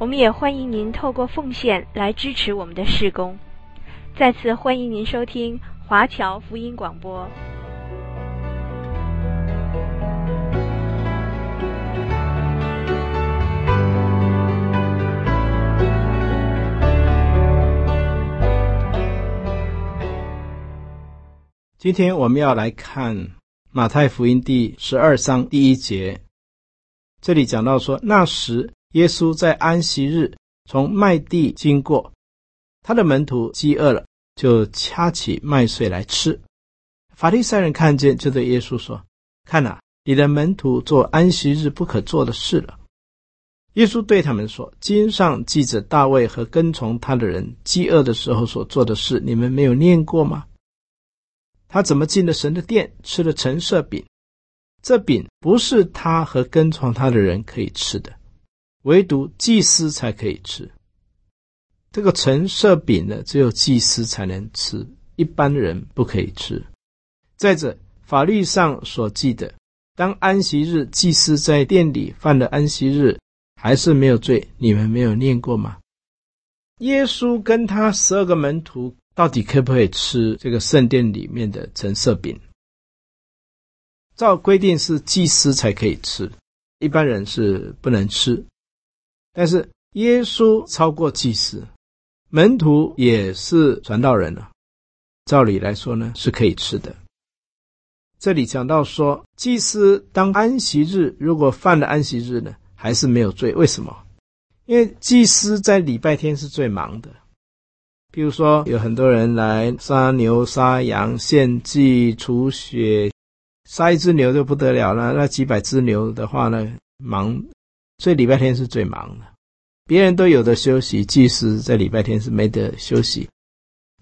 我们也欢迎您透过奉献来支持我们的事工。再次欢迎您收听华侨福音广播。今天我们要来看马太福音第十二章第一节，这里讲到说，那时。耶稣在安息日从麦地经过，他的门徒饥饿了，就掐起麦穗来吃。法利赛人看见，就对耶稣说：“看哪，你的门徒做安息日不可做的事了。”耶稣对他们说：“经上记着大卫和跟从他的人饥饿的时候所做的事，你们没有念过吗？他怎么进了神的殿，吃了陈设饼？这饼不是他和跟从他的人可以吃的。”唯独祭司才可以吃这个陈设饼呢，只有祭司才能吃，一般人不可以吃。再者，法律上所记的，当安息日祭司在殿里犯了安息日，还是没有罪。你们没有念过吗？耶稣跟他十二个门徒到底可不可以吃这个圣殿里面的陈设饼？照规定是祭司才可以吃，一般人是不能吃。但是耶稣超过祭司，门徒也是传道人了，照理来说呢，是可以吃的。这里讲到说，祭司当安息日如果犯了安息日呢，还是没有罪。为什么？因为祭司在礼拜天是最忙的。比如说，有很多人来杀牛、杀羊、献祭、除血，杀一只牛就不得了了。那几百只牛的话呢，忙。所以礼拜天是最忙的，别人都有的休息，祭司在礼拜天是没得休息。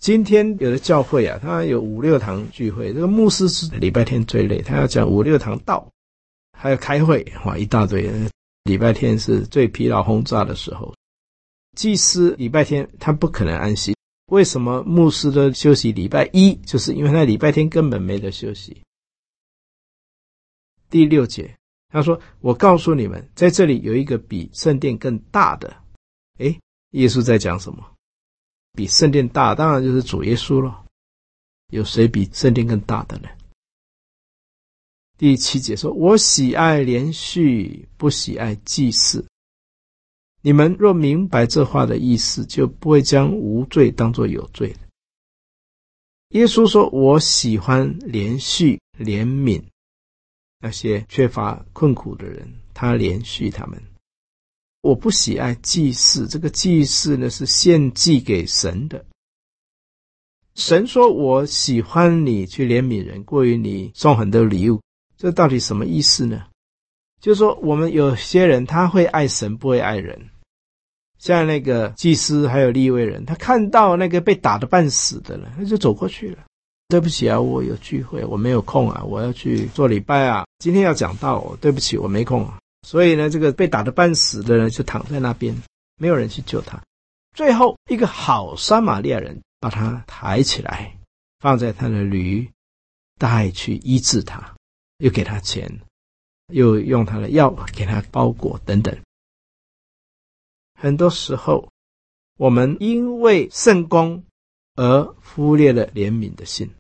今天有的教会啊，他有五六堂聚会，这个牧师是礼拜天最累，他要讲五六堂道，还要开会，哇，一大堆。礼拜天是最疲劳轰炸的时候。祭司礼拜天他不可能安息，为什么牧师都休息礼拜一？就是因为他礼拜天根本没得休息。第六节。他说：“我告诉你们，在这里有一个比圣殿更大的。”诶，耶稣在讲什么？比圣殿大，当然就是主耶稣了。有谁比圣殿更大的呢？第七节说：“我喜爱怜恤，不喜爱祭祀。你们若明白这话的意思，就不会将无罪当作有罪。”耶稣说：“我喜欢怜恤，怜悯。”那些缺乏困苦的人，他怜恤他们。我不喜爱祭祀，这个祭祀呢是献祭给神的。神说：“我喜欢你去怜悯人，过于你送很多礼物。”这到底什么意思呢？就是说，我们有些人他会爱神，不会爱人。像那个祭司还有利未人，他看到那个被打得半死的了，他就走过去了。对不起啊，我有聚会，我没有空啊，我要去做礼拜啊。今天要讲道，对不起，我没空啊。所以呢，这个被打得半死的人就躺在那边，没有人去救他。最后，一个好撒玛利亚人把他抬起来，放在他的驴，带去医治他，又给他钱，又用他的药给他包裹等等。很多时候，我们因为圣工。而忽略了怜悯的心，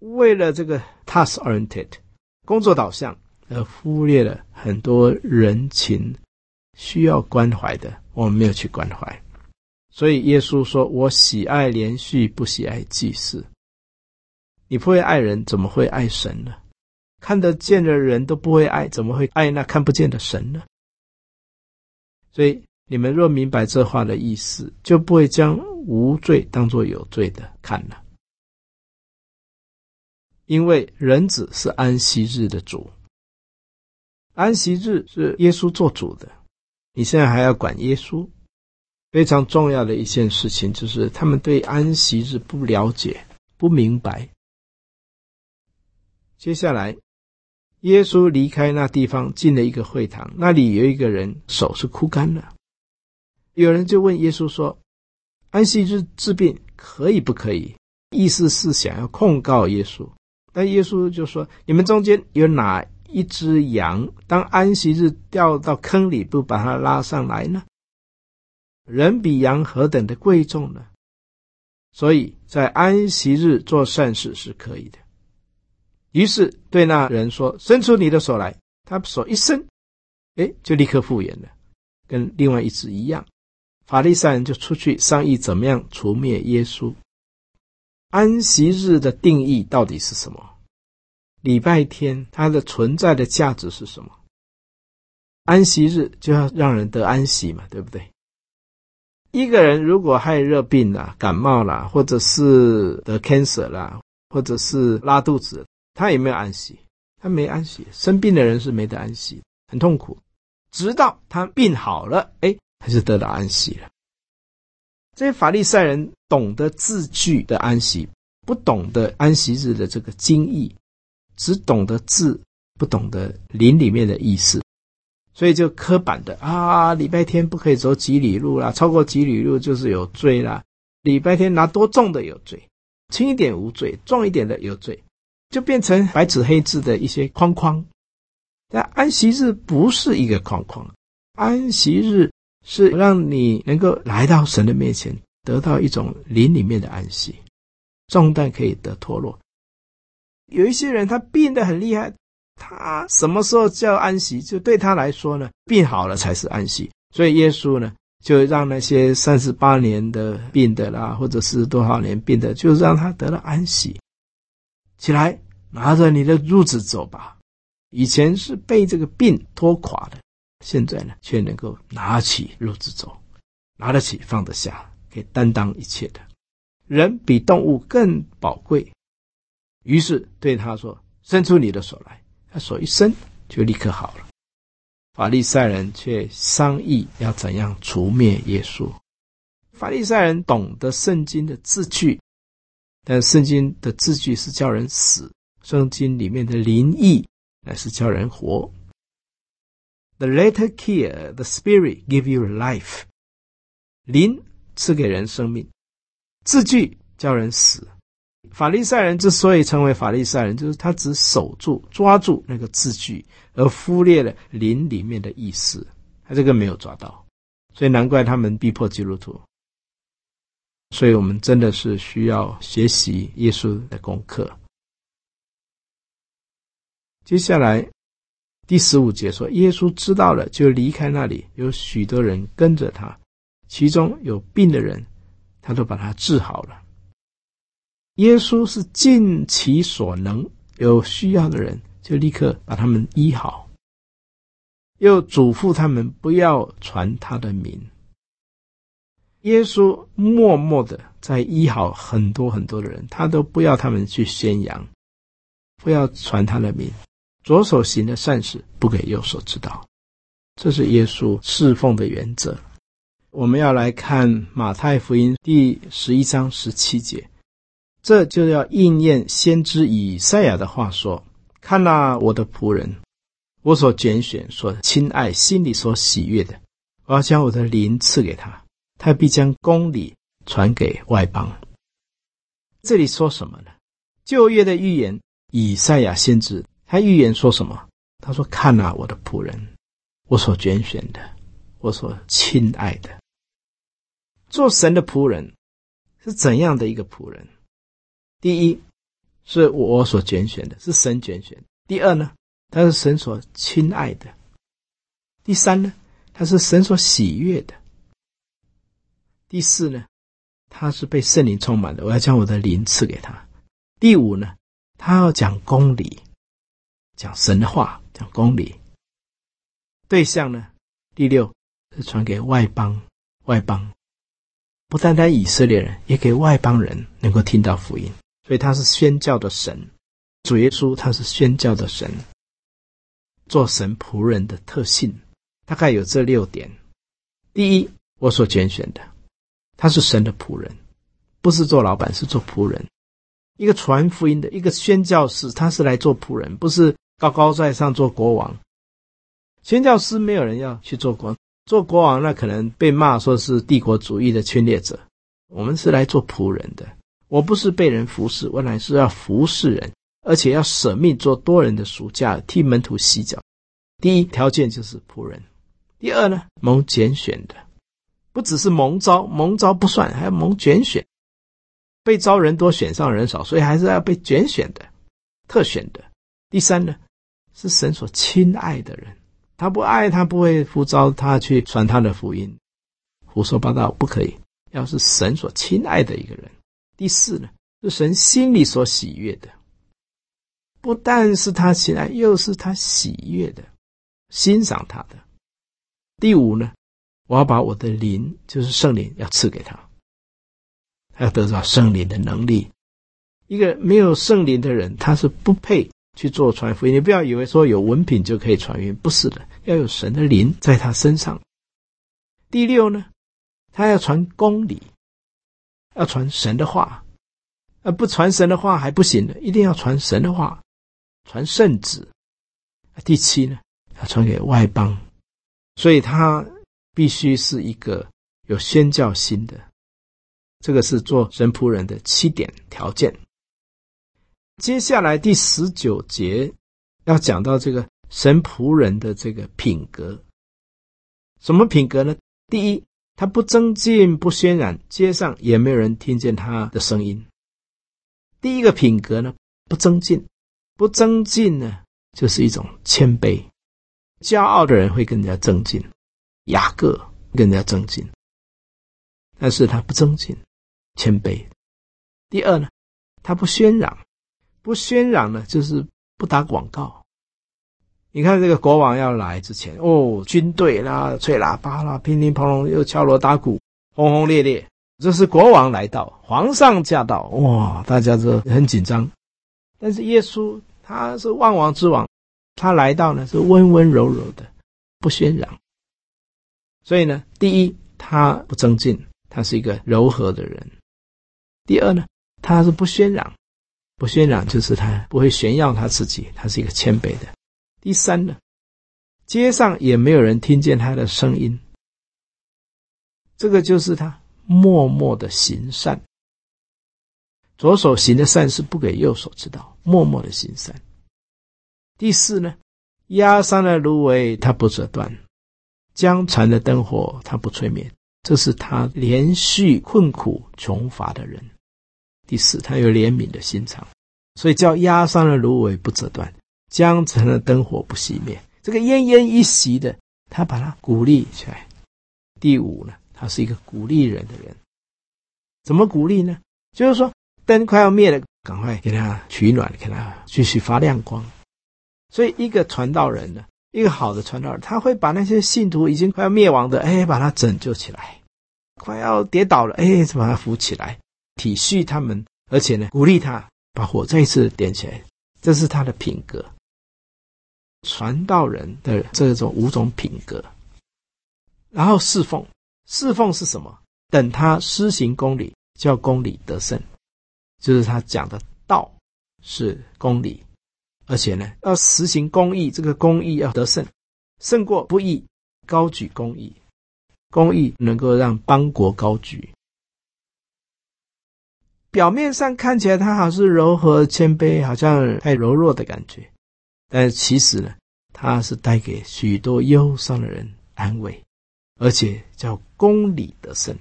为了这个 task-oriented 工作导向，而忽略了很多人情需要关怀的，我们没有去关怀。所以耶稣说：“我喜爱连续，不喜爱祭祀。”你不会爱人，怎么会爱神呢？看得见的人都不会爱，怎么会爱那看不见的神呢？所以。你们若明白这话的意思，就不会将无罪当作有罪的看了。因为人子是安息日的主，安息日是耶稣做主的，你现在还要管耶稣？非常重要的一件事情，就是他们对安息日不了解、不明白。接下来，耶稣离开那地方，进了一个会堂，那里有一个人手是枯干了。有人就问耶稣说：“安息日治病可以不可以？”意思是想要控告耶稣。但耶稣就说：“你们中间有哪一只羊，当安息日掉到坑里，不把它拉上来呢？人比羊何等的贵重呢？所以在安息日做善事是可以的。”于是对那人说：“伸出你的手来。”他手一伸，哎，就立刻复原了，跟另外一只一样。法利赛人就出去商议怎么样除灭耶稣。安息日的定义到底是什么？礼拜天它的存在的价值是什么？安息日就要让人得安息嘛，对不对？一个人如果害热病了、感冒了，或者是得 cancer 了，或者是拉肚子。他有没有安息？他没安息。生病的人是没得安息，很痛苦。直到他病好了，哎，他就得到安息了。这些法利赛人懂得字句的安息，不懂得安息日的这个经义，只懂得字，不懂得灵里面的意思，所以就刻板的啊，礼拜天不可以走几里路啦，超过几里路就是有罪啦。礼拜天拿多重的有罪，轻一点无罪，重一点的有罪。就变成白纸黑字的一些框框，但安息日不是一个框框，安息日是让你能够来到神的面前，得到一种灵里面的安息，重担可以得脱落。有一些人他病得很厉害，他什么时候叫安息？就对他来说呢，病好了才是安息。所以耶稣呢，就让那些三十八年的病的啦，或者是多少年病的，就让他得了安息。起来，拿着你的褥子走吧。以前是被这个病拖垮的，现在呢，却能够拿起褥子走，拿得起，放得下，可以担当一切的。人比动物更宝贵。于是对他说：“伸出你的手来。”他手一伸，就立刻好了。法利赛人却商议要怎样除灭耶稣。法利赛人懂得圣经的字句。但圣经的字句是叫人死，圣经里面的灵意乃是叫人活。The letter kill, the spirit give you life。灵赐给人生命，字句叫人死。法利赛人之所以成为法利赛人，就是他只守住、抓住那个字句，而忽略了灵里面的意思。他这个没有抓到，所以难怪他们逼迫基督徒。所以我们真的是需要学习耶稣的功课。接下来第十五节说，耶稣知道了，就离开那里，有许多人跟着他，其中有病的人，他都把他治好了。耶稣是尽其所能，有需要的人就立刻把他们医好，又嘱咐他们不要传他的名。耶稣默默的在医好很多很多的人，他都不要他们去宣扬，不要传他的名。左手行的善事，不给右手知道，这是耶稣侍奉的原则。我们要来看马太福音第十一章十七节，这就要应验先知以赛亚的话说：“看呐，我的仆人，我所拣选、所亲爱、心里所喜悦的，我要将我的灵赐给他。”他必将公理传给外邦。这里说什么呢？旧约的预言，以赛亚先知，他预言说什么？他说：“看啊，我的仆人，我所拣选的，我所亲爱的，做神的仆人是怎样的一个仆人？第一，是我所拣选的，是神拣选；第二呢，他是神所亲爱的；第三呢，他是神所喜悦的。”第四呢，他是被圣灵充满的，我要将我的灵赐给他。第五呢，他要讲公理，讲神的话，讲公理。对象呢，第六是传给外邦，外邦不单单以色列人，也给外邦人能够听到福音。所以他是宣教的神，主耶稣他是宣教的神，做神仆人的特性大概有这六点。第一。我所拣选的。他是神的仆人，不是做老板，是做仆人。一个传福音的，一个宣教士，他是来做仆人，不是高高在上做国王。宣教师没有人要去做国王，做国王那可能被骂说是帝国主义的侵略者。我们是来做仆人的。我不是被人服侍，我乃是要服侍人，而且要舍命做多人的暑假，替门徒洗脚。第一条件就是仆人。第二呢，蒙拣选的，不只是蒙招，蒙招不算，还要蒙拣选。被招人多，选上人少，所以还是要被拣选的、特选的。第三呢，是神所亲爱的人，他不爱他不会呼召他去传他的福音，胡说八道不可以。要是神所亲爱的一个人。第四呢，是神心里所喜悦的，不但是他喜爱，又是他喜悦的，欣赏他的。第五呢，我要把我的灵，就是圣灵，要赐给他。要得到圣灵的能力，一个没有圣灵的人，他是不配去做传福音。你不要以为说有文凭就可以传福音，不是的，要有神的灵在他身上。第六呢，他要传公理，要传神的话，而不传神的话还不行的，一定要传神的话，传圣旨。第七呢，要传给外邦，所以他必须是一个有宣教心的。这个是做神仆人的七点条件。接下来第十九节要讲到这个神仆人的这个品格。什么品格呢？第一，他不增进，不渲染，街上也没有人听见他的声音。第一个品格呢，不增进，不增进呢，就是一种谦卑。骄傲的人会跟人家争竞，雅各跟人家争竞，但是他不增进。谦卑。第二呢，他不喧嚷，不喧嚷呢，就是不打广告。你看这个国王要来之前，哦，军队啦，吹喇叭啦，乒乒乓乓，又敲锣打鼓，轰轰烈烈。这是国王来到，皇上驾到，哇，大家都很紧张。但是耶稣他是万王之王，他来到呢是温温柔柔的，不喧嚷。所以呢，第一，他不争竞，他是一个柔和的人。第二呢，他是不喧嚷，不渲染就是他不会炫耀他自己，他是一个谦卑的。第三呢，街上也没有人听见他的声音，这个就是他默默的行善，左手行的善是不给右手知道，默默的行善。第四呢，压伤的芦苇他不折断，江船的灯火他不吹灭，这是他连续困苦穷乏的人。第四，他有怜悯的心肠，所以叫压伤的芦苇不折断，将残的灯火不熄灭。这个奄奄一息的，他把他鼓励起来。第五呢，他是一个鼓励人的人。怎么鼓励呢？就是说灯快要灭了，赶快给他取暖，给他继续发亮光。所以一个传道人呢，一个好的传道人，他会把那些信徒已经快要灭亡的，哎，把他拯救起来；快要跌倒了，哎，就把他扶起来。体恤他们，而且呢，鼓励他把火再一次点起来，这是他的品格。传道人的这种五种品格，然后侍奉，侍奉是什么？等他施行公理，叫公理得胜，就是他讲的道是公理，而且呢，要实行公义，这个公义要得胜，胜过不义，高举公义，公义能够让邦国高举。表面上看起来他好像柔和谦卑，好像太柔弱的感觉，但其实呢，他是带给许多忧伤的人安慰，而且叫公理得胜。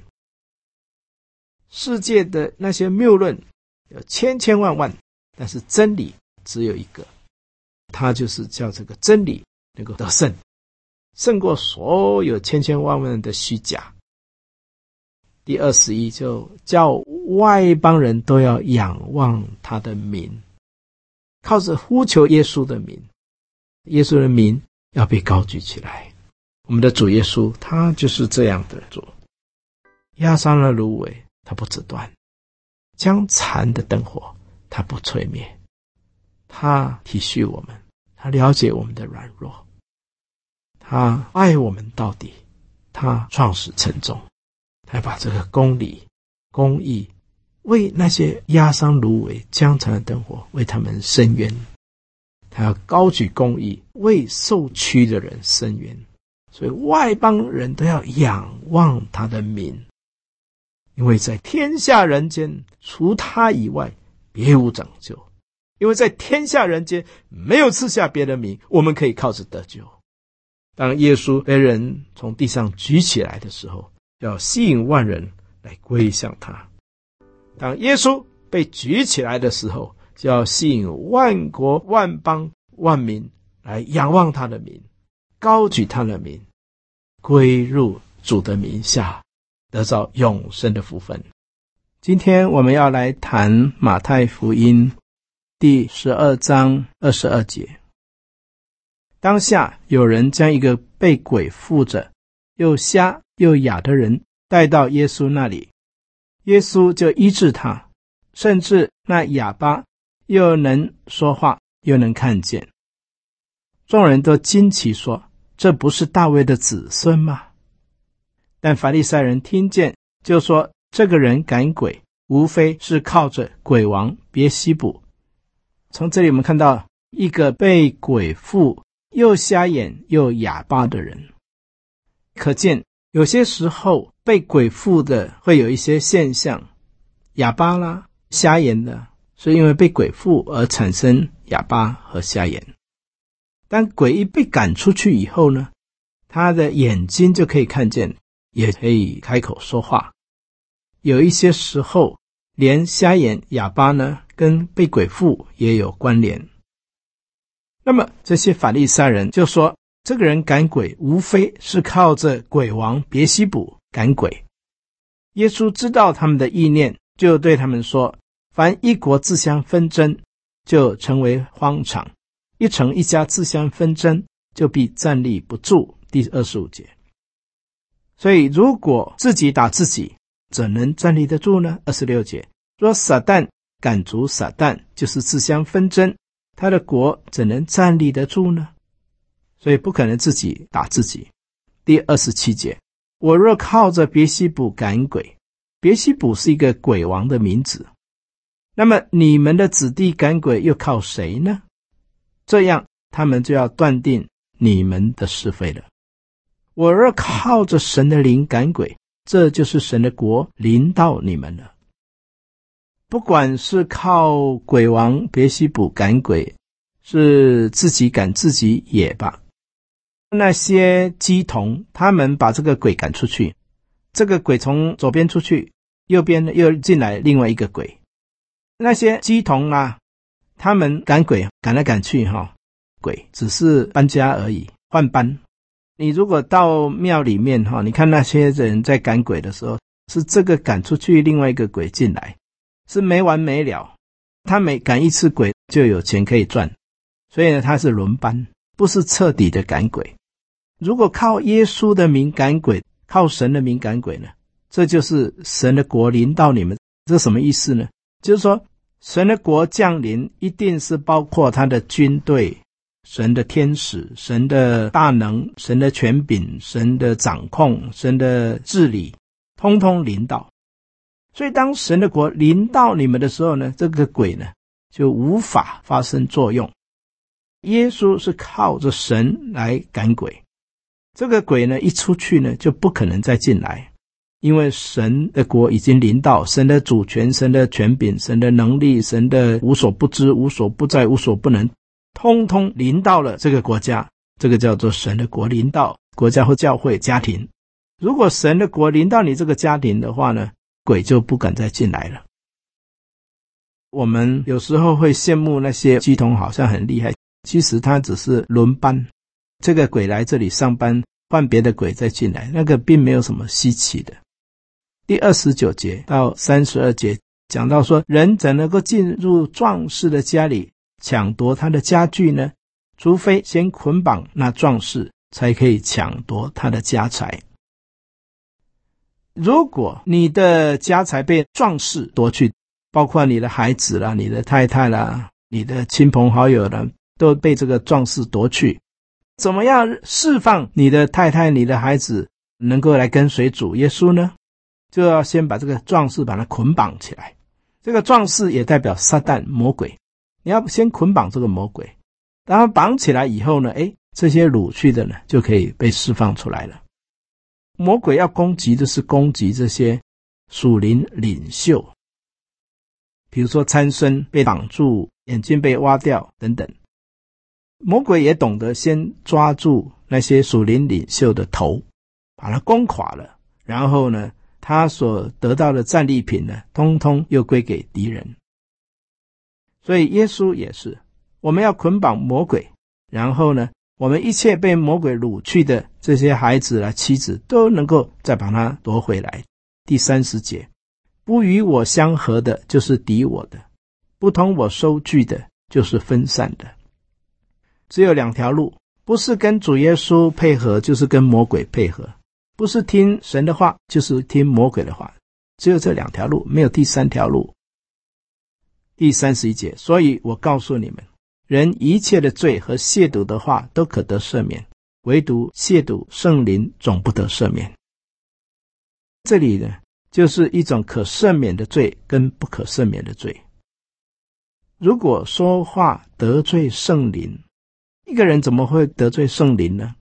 世界的那些谬论有千千万万，但是真理只有一个，他就是叫这个真理能够得胜，胜过所有千千万万的虚假。第二十一就叫外邦人都要仰望他的名，靠着呼求耶稣的名，耶稣的名要被高举起来。我们的主耶稣他就是这样的主，压伤了芦苇，他不折断；将残的灯火，他不吹灭。他体恤我们，他了解我们的软弱，他爱我们到底。他创始成终，他把这个公理、公义，为那些压伤芦苇、将残的灯火，为他们伸冤。他要高举公义，为受屈的人伸冤。所以外邦人都要仰望他的名，因为在天下人间，除他以外，别无拯救。因为在天下人间，没有赐下别的名，我们可以靠着得救。当耶稣被人从地上举起来的时候，要吸引万人来归向他。当耶稣被举起来的时候，就要吸引万国万邦万民来仰望他的名，高举他的名，归入主的名下，得到永生的福分。今天我们要来谈马太福音第十二章二十二节。当下有人将一个被鬼附着、又瞎又哑的人带到耶稣那里，耶稣就医治他，甚至那哑巴又能说话，又能看见。众人都惊奇说：“这不是大卫的子孙吗？”但法利赛人听见，就说：“这个人赶鬼，无非是靠着鬼王别西卜。”从这里我们看到一个被鬼附。又瞎眼又哑巴的人，可见有些时候被鬼附的会有一些现象，哑巴啦、瞎眼的，是因为被鬼附而产生哑巴和瞎眼。当鬼一被赶出去以后呢，他的眼睛就可以看见，也可以开口说话。有一些时候，连瞎眼、哑巴呢，跟被鬼附也有关联。那么这些法利赛人就说：“这个人赶鬼，无非是靠着鬼王别西卜赶鬼。”耶稣知道他们的意念，就对他们说：“凡一国自相纷争，就成为荒场；一城一家自相纷争，就必站立不住。”第二十五节。所以，如果自己打自己，怎能站立得住呢？二十六节：“若撒旦赶逐撒旦，就是自相纷争。”他的国怎能站立得住呢？所以不可能自己打自己。第二十七节，我若靠着别西卜赶鬼，别西卜是一个鬼王的名字。那么你们的子弟赶鬼又靠谁呢？这样他们就要断定你们的是非了。我若靠着神的灵赶鬼，这就是神的国临到你们了。不管是靠鬼王别西卜赶鬼，是自己赶自己也罢。那些乩童，他们把这个鬼赶出去，这个鬼从左边出去，右边又进来另外一个鬼。那些乩童啊，他们赶鬼赶来赶去，哈，鬼只是搬家而已，换班。你如果到庙里面，哈，你看那些人在赶鬼的时候，是这个赶出去，另外一个鬼进来。是没完没了，他每赶一次鬼就有钱可以赚，所以呢，他是轮班，不是彻底的赶鬼。如果靠耶稣的名赶鬼，靠神的名赶鬼呢？这就是神的国临到你们，这什么意思呢？就是说，神的国降临，一定是包括他的军队、神的天使、神的大能、神的权柄、神的掌控、神的治理，通通临到。所以，当神的国临到你们的时候呢，这个鬼呢就无法发生作用。耶稣是靠着神来赶鬼，这个鬼呢一出去呢就不可能再进来，因为神的国已经临到，神的主权、神的权柄、神的能力、神的无所不知、无所不在、无所不能，通通临到了这个国家。这个叫做神的国临到国家或教会家庭。如果神的国临到你这个家庭的话呢，鬼就不敢再进来了。我们有时候会羡慕那些乩童，好像很厉害，其实他只是轮班。这个鬼来这里上班，换别的鬼再进来，那个并没有什么稀奇的。第二十九节到三十二节讲到说，人怎能够进入壮士的家里抢夺他的家具呢？除非先捆绑那壮士，才可以抢夺他的家财。如果你的家财被壮士夺去，包括你的孩子啦、你的太太啦、你的亲朋好友啦，都被这个壮士夺去，怎么样释放你的太太、你的孩子能够来跟随主耶稣呢？就要先把这个壮士把他捆绑起来。这个壮士也代表撒旦魔鬼，你要先捆绑这个魔鬼，然后绑起来以后呢，哎，这些掳去的呢就可以被释放出来了。魔鬼要攻击的是攻击这些属灵领袖，比如说参孙被绑住，眼睛被挖掉等等。魔鬼也懂得先抓住那些属灵领袖的头，把他攻垮了，然后呢，他所得到的战利品呢，通通又归给敌人。所以耶稣也是，我们要捆绑魔鬼，然后呢，我们一切被魔鬼掳去的这些孩子啊、妻子，都能够再把他夺回来。第三十节，不与我相合的，就是敌我的；不同我收据的，就是分散的。只有两条路，不是跟主耶稣配合，就是跟魔鬼配合；不是听神的话，就是听魔鬼的话。只有这两条路，没有第三条路。第三十一节，所以我告诉你们，人一切的罪和亵渎的话都可得赦免，唯独亵渎圣灵总不得赦免。这里呢，就是一种可赦免的罪跟不可赦免的罪。如果说话得罪圣灵，一个人怎么会得罪圣灵呢？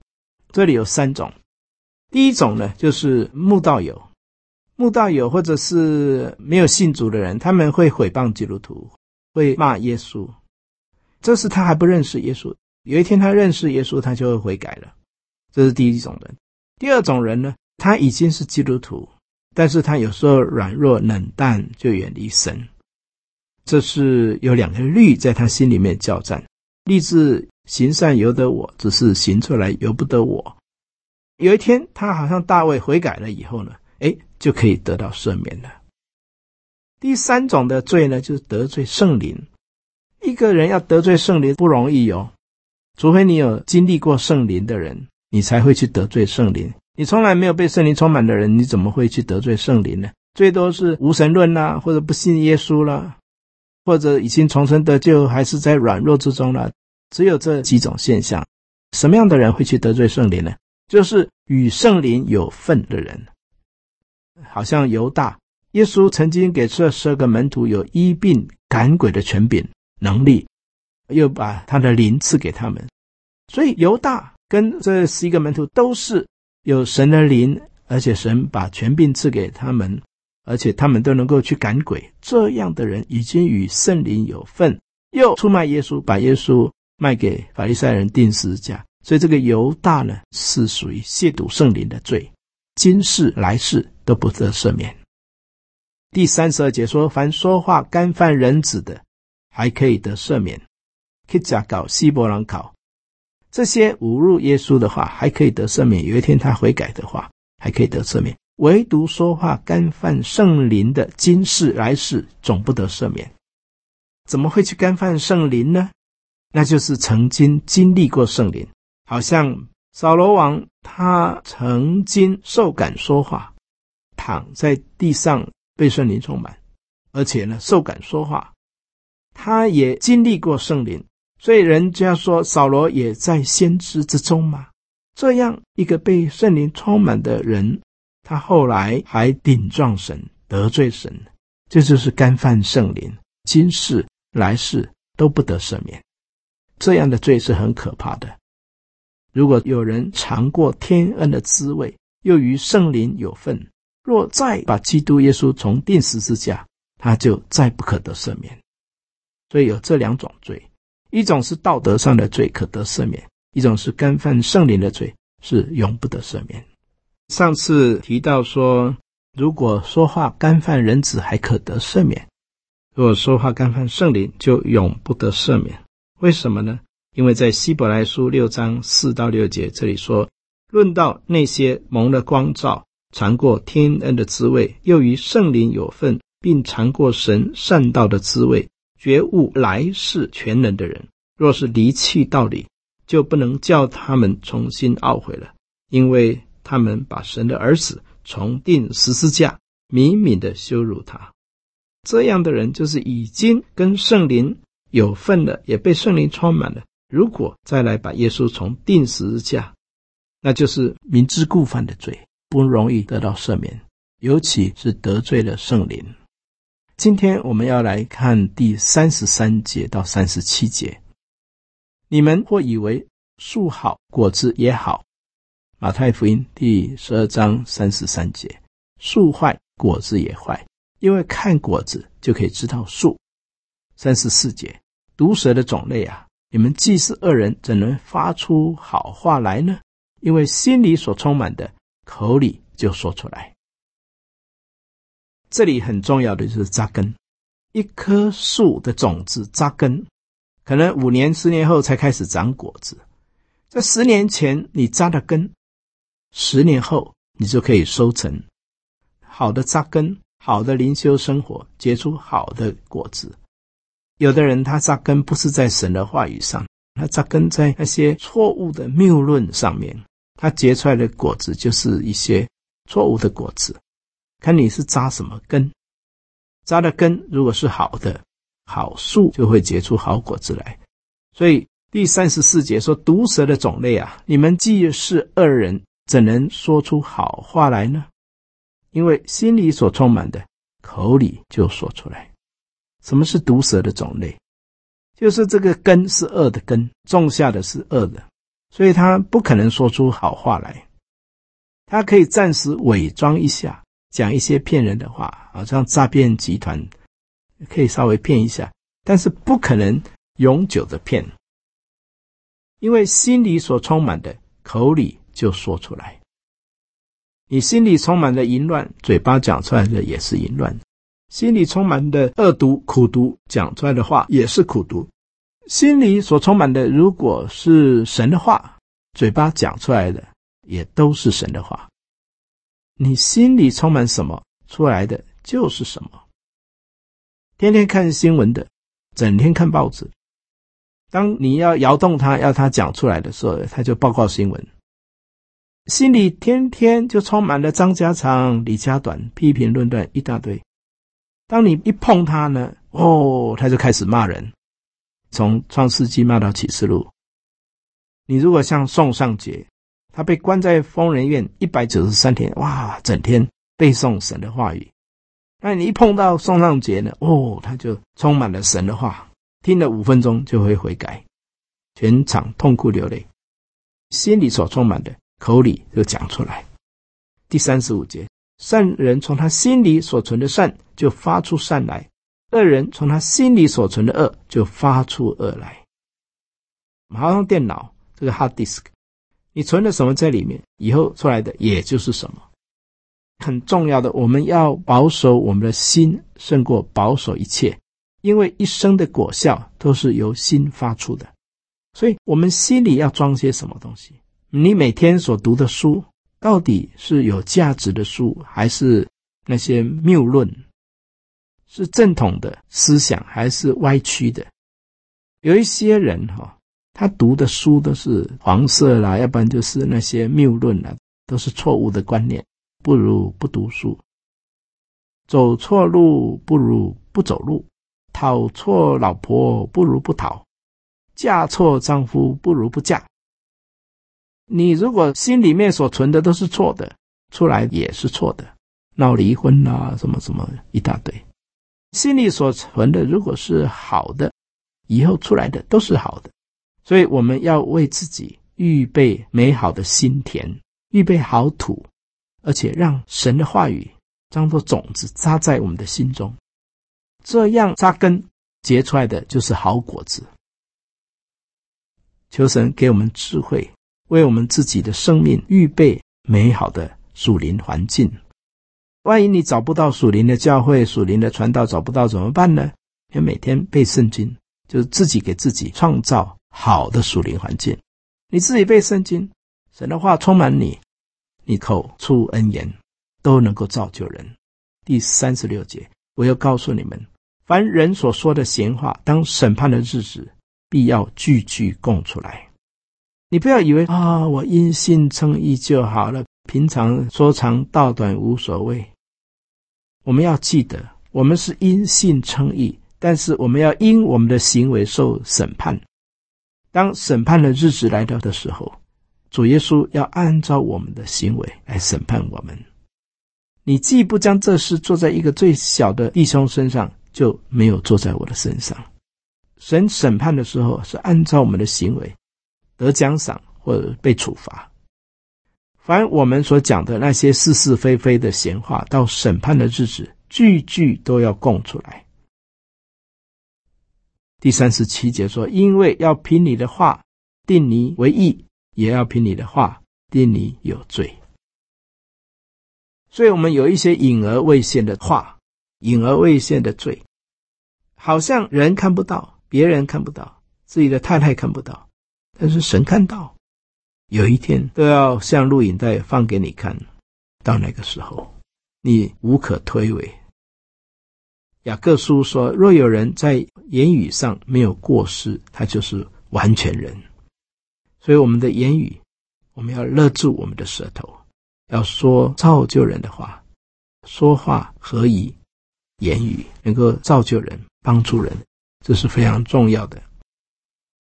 这里有三种。第一种呢，就是慕道友，慕道友或者是没有信主的人，他们会诽谤基督徒，会骂耶稣。这是他还不认识耶稣。有一天他认识耶稣，他就会悔改了。这是第一种人。第二种人呢，他已经是基督徒，但是他有时候软弱冷淡，就远离神。这是有两个律在他心里面交战，立志。行善由得我，只是行出来由不得我。有一天，他好像大卫悔改了以后呢，哎，就可以得到赦免了。第三种的罪呢，就是得罪圣灵。一个人要得罪圣灵不容易哦，除非你有经历过圣灵的人，你才会去得罪圣灵。你从来没有被圣灵充满的人，你怎么会去得罪圣灵呢？最多是无神论啦，或者不信耶稣啦，或者已经重生得救，还是在软弱之中了。只有这几种现象，什么样的人会去得罪圣灵呢？就是与圣灵有份的人，好像犹大，耶稣曾经给这十二个门徒有医病赶鬼的权柄能力，又把他的灵赐给他们，所以犹大跟这十一个门徒都是有神的灵，而且神把权柄赐给他们，而且他们都能够去赶鬼。这样的人已经与圣灵有份，又出卖耶稣，把耶稣。卖给法利赛人定十字架，所以这个犹大呢是属于亵渎圣灵的罪，今世来世都不得赦免。第三十二节说，凡说话干犯人子的，还可以得赦免。去甲搞希伯兰考，这些侮辱耶稣的话还可以得赦免。有一天他悔改的话，还可以得赦免。唯独说话干犯圣灵的，今世来世总不得赦免。怎么会去干犯圣灵呢？那就是曾经经历过圣灵，好像扫罗王，他曾经受感说话，躺在地上被圣灵充满，而且呢受感说话，他也经历过圣灵，所以人家说扫罗也在先知之中嘛。这样一个被圣灵充满的人，他后来还顶撞神，得罪神，这就是干犯圣灵，今世来世都不得赦免。这样的罪是很可怕的。如果有人尝过天恩的滋味，又与圣灵有份，若再把基督耶稣从钉十字架，他就再不可得赦免。所以有这两种罪：一种是道德上的罪，可得赦免；一种是干犯圣灵的罪，是永不得赦免。上次提到说，如果说话干犯人子，还可得赦免；如果说话干犯圣灵，就永不得赦免。为什么呢？因为在希伯来书六章四到六节这里说，论到那些蒙了光照、尝过天恩的滋味，又与圣灵有份，并尝过神善道的滋味，觉悟来世全能的人，若是离弃道理，就不能叫他们重新懊悔了，因为他们把神的儿子重定十字架，明明的羞辱他。这样的人就是已经跟圣灵。有份的也被圣灵充满了。如果再来把耶稣从钉十字架，那就是明知故犯的罪，不容易得到赦免，尤其是得罪了圣灵。今天我们要来看第三十三节到三十七节。你们或以为树好，果子也好。马太福音第十二章三十三节：树坏，果子也坏，因为看果子就可以知道树。三十四节：毒蛇的种类啊，你们既是恶人，怎能发出好话来呢？因为心里所充满的，口里就说出来。这里很重要的就是扎根，一棵树的种子扎根，可能五年、十年后才开始长果子。在十年前你扎的根，十年后你就可以收成。好的扎根，好的灵修生活，结出好的果子。有的人他扎根不是在神的话语上，他扎根在那些错误的谬论上面，他结出来的果子就是一些错误的果子。看你是扎什么根，扎的根如果是好的，好树就会结出好果子来。所以第三十四节说：“毒蛇的种类啊，你们既是恶人，怎能说出好话来呢？因为心里所充满的，口里就说出来。什么是毒蛇的种类？就是这个根是恶的根，种下的是恶的，所以他不可能说出好话来。他可以暂时伪装一下。”讲一些骗人的话好，像诈骗集团可以稍微骗一下，但是不可能永久的骗，因为心里所充满的，口里就说出来。你心里充满了淫乱，嘴巴讲出来的也是淫乱；心里充满的恶毒、苦毒，讲出来的话也是苦毒。心里所充满的，如果是神的话，嘴巴讲出来的也都是神的话。你心里充满什么，出来的就是什么。天天看新闻的，整天看报纸，当你要摇动他，要他讲出来的时候，他就报告新闻。心里天天就充满了张家长、李家短，批评论断一大堆。当你一碰他呢，哦，他就开始骂人，从创世纪骂到启示录。你如果像宋尚节。他被关在疯人院一百九十三天，哇，整天背诵神的话语。那你一碰到宋尚节呢？哦，他就充满了神的话，听了五分钟就会悔改，全场痛哭流泪，心里所充满的，口里就讲出来。第三十五节，善人从他心里所存的善就发出善来，恶人从他心里所存的恶就发出恶来。好像电脑这个 hard disk。你存了什么在里面，以后出来的也就是什么。很重要的，我们要保守我们的心，胜过保守一切，因为一生的果效都是由心发出的。所以，我们心里要装些什么东西？你每天所读的书，到底是有价值的书，还是那些谬论？是正统的思想，还是歪曲的？有一些人哈。他读的书都是黄色啦，要不然就是那些谬论啦，都是错误的观念，不如不读书。走错路不如不走路，讨错老婆不如不讨，嫁错丈夫不如不嫁。你如果心里面所存的都是错的，出来也是错的，闹离婚啦，什么什么一大堆。心里所存的如果是好的，以后出来的都是好的。所以我们要为自己预备美好的心田，预备好土，而且让神的话语当作种子扎在我们的心中，这样扎根结出来的就是好果子。求神给我们智慧，为我们自己的生命预备美好的属灵环境。万一你找不到属灵的教会、属灵的传道，找不到怎么办呢？要每天背圣经，就是自己给自己创造。好的属灵环境，你自己背圣经，神的话充满你，你口出恩言，都能够造就人。第三十六节，我要告诉你们，凡人所说的闲话，当审判的日子，必要句句供出来。你不要以为啊，我因信称义就好了，平常说长道短无所谓。我们要记得，我们是因信称义，但是我们要因我们的行为受审判。当审判的日子来到的时候，主耶稣要按照我们的行为来审判我们。你既不将这事做在一个最小的弟兄身上，就没有做在我的身上。神审判的时候是按照我们的行为得奖赏或者被处罚。凡我们所讲的那些是是非非的闲话，到审判的日子，句句都要供出来。第三十七节说：“因为要凭你的话定你为义，也要凭你的话定你有罪。”所以，我们有一些隐而未现的话，隐而未现的罪，好像人看不到，别人看不到，自己的太太看不到，但是神看到。有一天都要像录影带放给你看，到那个时候，你无可推诿。雅各书说：“若有人在言语上没有过失，他就是完全人。”所以，我们的言语，我们要勒住我们的舌头，要说造就人的话，说话合宜，言语能够造就人、帮助人，这是非常重要的。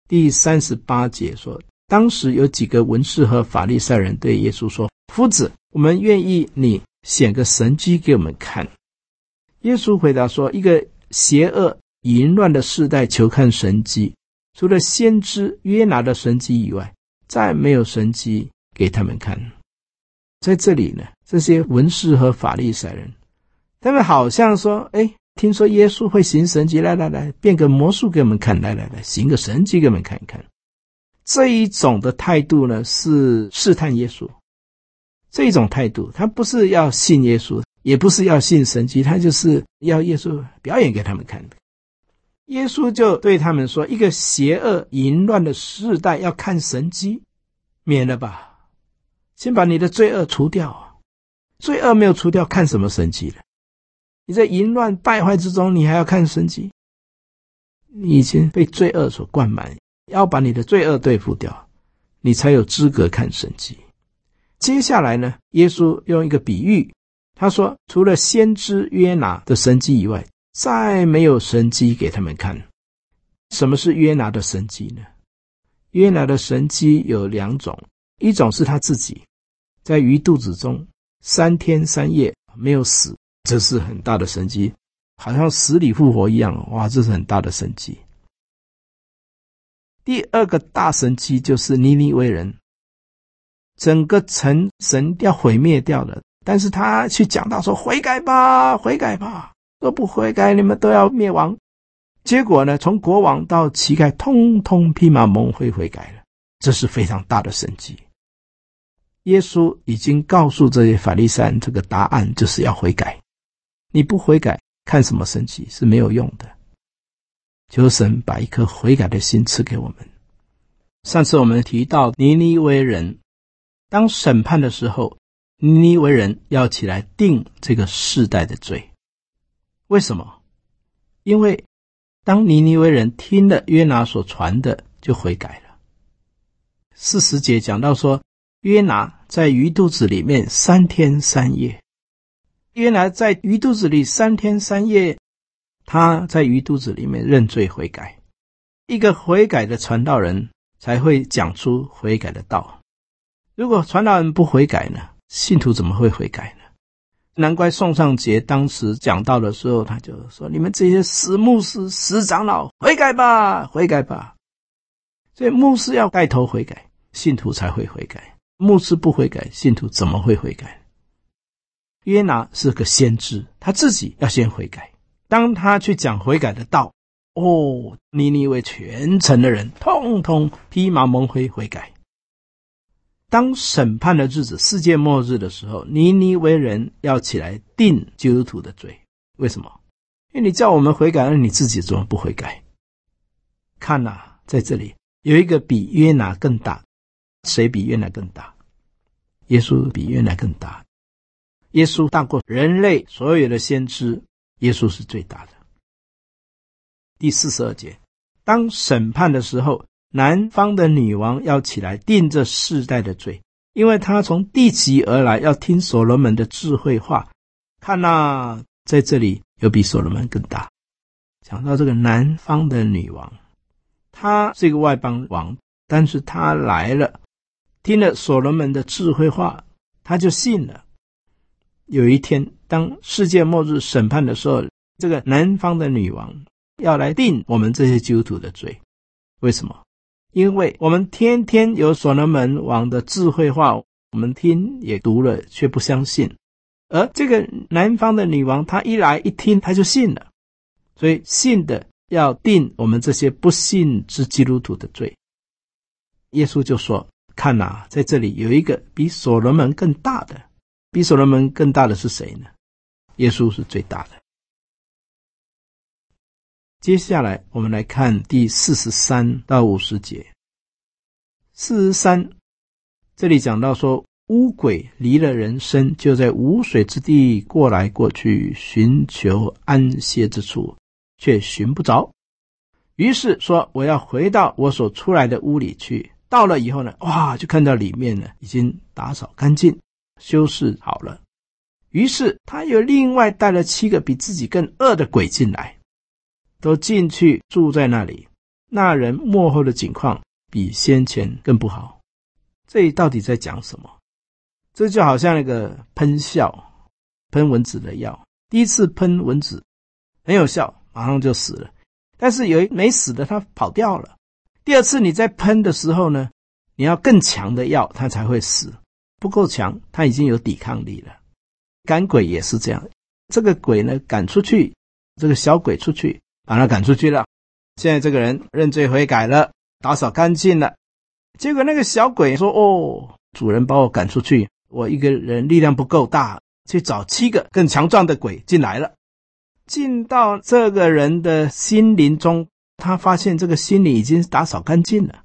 第三十八节说。当时有几个文士和法利赛人对耶稣说：“夫子，我们愿意你显个神迹给我们看。”耶稣回答说：“一个邪恶淫乱的世代求看神迹，除了先知约拿的神迹以外，再没有神迹给他们看。”在这里呢，这些文士和法利赛人，他们好像说：“哎，听说耶稣会行神迹，来来来，变个魔术给我们看，来来来，行个神迹给我们看一看。”这一种的态度呢，是试探耶稣。这种态度，他不是要信耶稣，也不是要信神迹，他就是要耶稣表演给他们看的。耶稣就对他们说：“一个邪恶淫乱的世代要看神迹，免了吧，先把你的罪恶除掉。罪恶没有除掉，看什么神迹了？你在淫乱败坏之中，你还要看神迹？你已经被罪恶所灌满。”要把你的罪恶对付掉，你才有资格看神迹。接下来呢，耶稣用一个比喻，他说：“除了先知约拿的神迹以外，再没有神迹给他们看。”什么是约拿的神迹呢？约拿的神迹有两种，一种是他自己在鱼肚子中三天三夜没有死，这是很大的神迹，好像死里复活一样。哇，这是很大的神迹。第二个大神迹就是尼尼微人，整个城神要毁灭掉了，但是他去讲到说悔改吧，悔改吧，若不悔改，你们都要灭亡。结果呢，从国王到乞丐，通通披麻蒙灰悔改了，这是非常大的神迹。耶稣已经告诉这些法利赛，这个答案就是要悔改，你不悔改，看什么神迹是没有用的。求神把一颗悔改的心赐给我们。上次我们提到尼尼微人，当审判的时候，尼尼微人要起来定这个世代的罪。为什么？因为当尼尼微人听了约拿所传的，就悔改了。四十节讲到说，约拿在鱼肚子里面三天三夜，原来在鱼肚子里三天三夜。他在鱼肚子里面认罪悔改，一个悔改的传道人才会讲出悔改的道。如果传道人不悔改呢？信徒怎么会悔改呢？难怪宋尚节当时讲道的时候，他就说：“你们这些死牧师、死长老，悔改吧，悔改吧。”所以牧师要带头悔改，信徒才会悔改。牧师不悔改，信徒怎么会悔改？约拿是个先知，他自己要先悔改。当他去讲悔改的道，哦，尼尼为全城的人通通披麻蒙灰悔改。当审判的日子、世界末日的时候，尼尼为人要起来定基督徒的罪。为什么？因为你叫我们悔改，而你自己怎么不悔改？看呐、在这里有一个比约拿更大，谁比约拿更大？耶稣比约拿更大。耶稣大过人类所有的先知。耶稣是最大的。第四十二节，当审判的时候，南方的女王要起来定这世代的罪，因为她从地极而来，要听所罗门的智慧话。看呐、在这里有比所罗门更大。讲到这个南方的女王，她是一个外邦王，但是她来了，听了所罗门的智慧话，她就信了。有一天，当世界末日审判的时候，这个南方的女王要来定我们这些基督徒的罪。为什么？因为我们天天有所罗门王的智慧话，我们听也读了，却不相信。而这个南方的女王，她一来一听，她就信了。所以信的要定我们这些不信之基督徒的罪。耶稣就说：“看呐，在这里有一个比所罗门更大的，比所罗门更大的是谁呢？耶稣是最大的。”接下来我们来看第四十三到五十节。四十三这里讲到说，乌鬼离了人身，就在无水之地过来过去，寻求安歇之处。却寻不着，于是说：“我要回到我所出来的屋里去。”到了以后呢，哇，就看到里面呢已经打扫干净、修饰好了。于是他又另外带了七个比自己更恶的鬼进来，都进去住在那里。那人末后的景况比先前更不好。这里到底在讲什么？这就好像那个喷笑、喷蚊子的药，第一次喷蚊子很有效。马上就死了，但是有一没死的，他跑掉了。第二次你在喷的时候呢，你要更强的药，它才会死。不够强，他已经有抵抗力了。赶鬼也是这样，这个鬼呢赶出去，这个小鬼出去，把他赶出去了。现在这个人认罪悔改了，打扫干净了。结果那个小鬼说：“哦，主人把我赶出去，我一个人力量不够大，去找七个更强壮的鬼进来了。”进到这个人的心灵中，他发现这个心灵已经打扫干净了，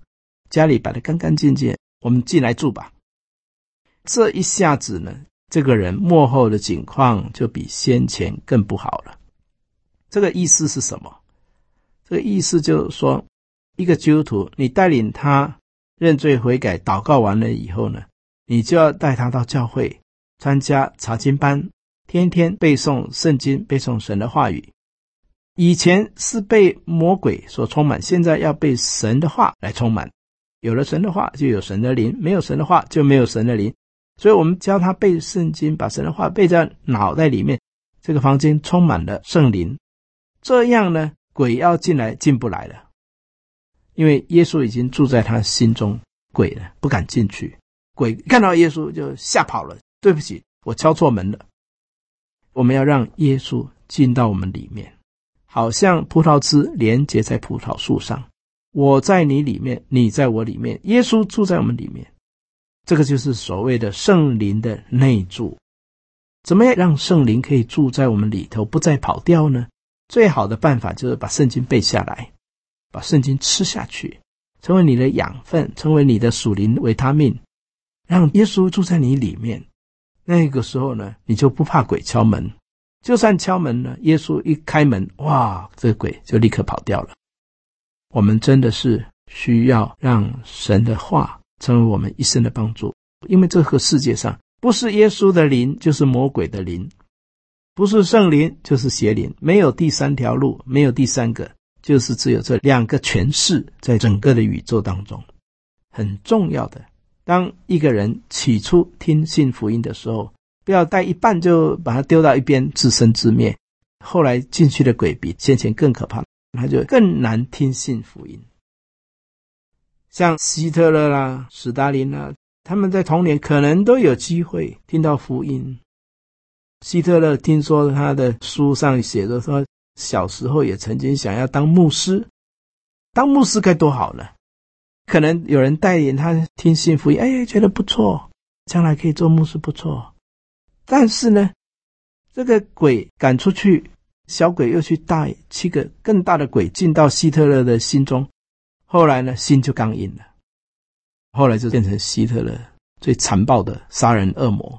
家里摆得干干净净。我们进来住吧。这一下子呢，这个人幕后的景况就比先前更不好了。这个意思是什么？这个意思就是说，一个基督徒，你带领他认罪悔改、祷告完了以后呢，你就要带他到教会参加查经班。天天背诵圣经，背诵神的话语。以前是被魔鬼所充满，现在要被神的话来充满。有了神的话，就有神的灵；没有神的话，就没有神的灵。所以，我们教他背圣经，把神的话背在脑袋里面。这个房间充满了圣灵，这样呢，鬼要进来进不来了，因为耶稣已经住在他心中，鬼呢不敢进去。鬼看到耶稣就吓跑了。对不起，我敲错门了。我们要让耶稣进到我们里面，好像葡萄枝连接在葡萄树上。我在你里面，你在我里面，耶稣住在我们里面。这个就是所谓的圣灵的内住。怎么样让圣灵可以住在我们里头，不再跑掉呢？最好的办法就是把圣经背下来，把圣经吃下去，成为你的养分，成为你的属灵维他命，让耶稣住在你里面。那个时候呢，你就不怕鬼敲门。就算敲门呢，耶稣一开门，哇，这个鬼就立刻跑掉了。我们真的是需要让神的话成为我们一生的帮助，因为这个世界上不是耶稣的灵，就是魔鬼的灵；不是圣灵，就是邪灵。没有第三条路，没有第三个，就是只有这两个诠释，在整个的宇宙当中，很重要的。当一个人起初听信福音的时候，不要带一半就把它丢到一边，自生自灭。后来进去的鬼比先前更可怕，他就更难听信福音。像希特勒啦、史达林啦，他们在童年可能都有机会听到福音。希特勒听说他的书上写着说，小时候也曾经想要当牧师，当牧师该多好呢！可能有人带领他听信福音，哎，觉得不错，将来可以做牧师，不错。但是呢，这个鬼赶出去，小鬼又去带七个更大的鬼进到希特勒的心中，后来呢，心就刚硬了，后来就变成希特勒最残暴的杀人恶魔。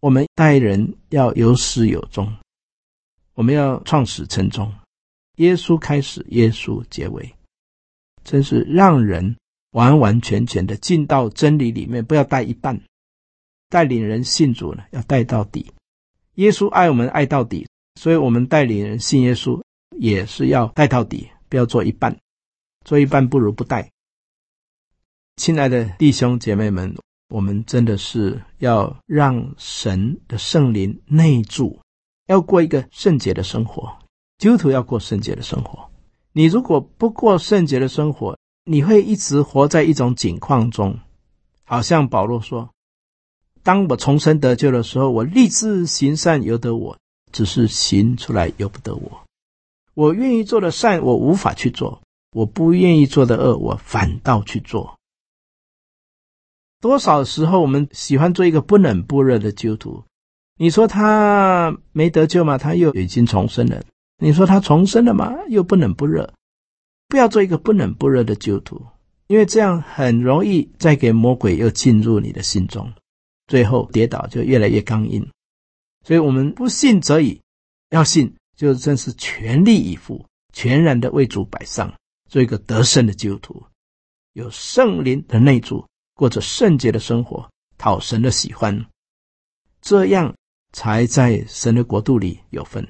我们待人要有始有终，我们要创始成终，耶稣开始，耶稣结尾。真是让人完完全全的进到真理里面，不要带一半。带领人信主呢，要带到底。耶稣爱我们爱到底，所以我们带领人信耶稣也是要带到底，不要做一半。做一半不如不带。亲爱的弟兄姐妹们，我们真的是要让神的圣灵内住，要过一个圣洁的生活。基督徒要过圣洁的生活。你如果不过圣洁的生活，你会一直活在一种境况中，好像保罗说：“当我重生得救的时候，我立志行善，由得我，只是行出来由不得我。我愿意做的善，我无法去做；我不愿意做的恶，我反倒去做。”多少时候我们喜欢做一个不冷不热的基督徒？你说他没得救吗？他又已经重生了。你说他重生了吗？又不冷不热。不要做一个不冷不热的基督徒，因为这样很容易再给魔鬼又进入你的心中，最后跌倒就越来越刚硬。所以，我们不信则已，要信就真是全力以赴、全然的为主摆上，做一个得胜的基督徒，有圣灵的内住，过着圣洁的生活，讨神的喜欢，这样才在神的国度里有份。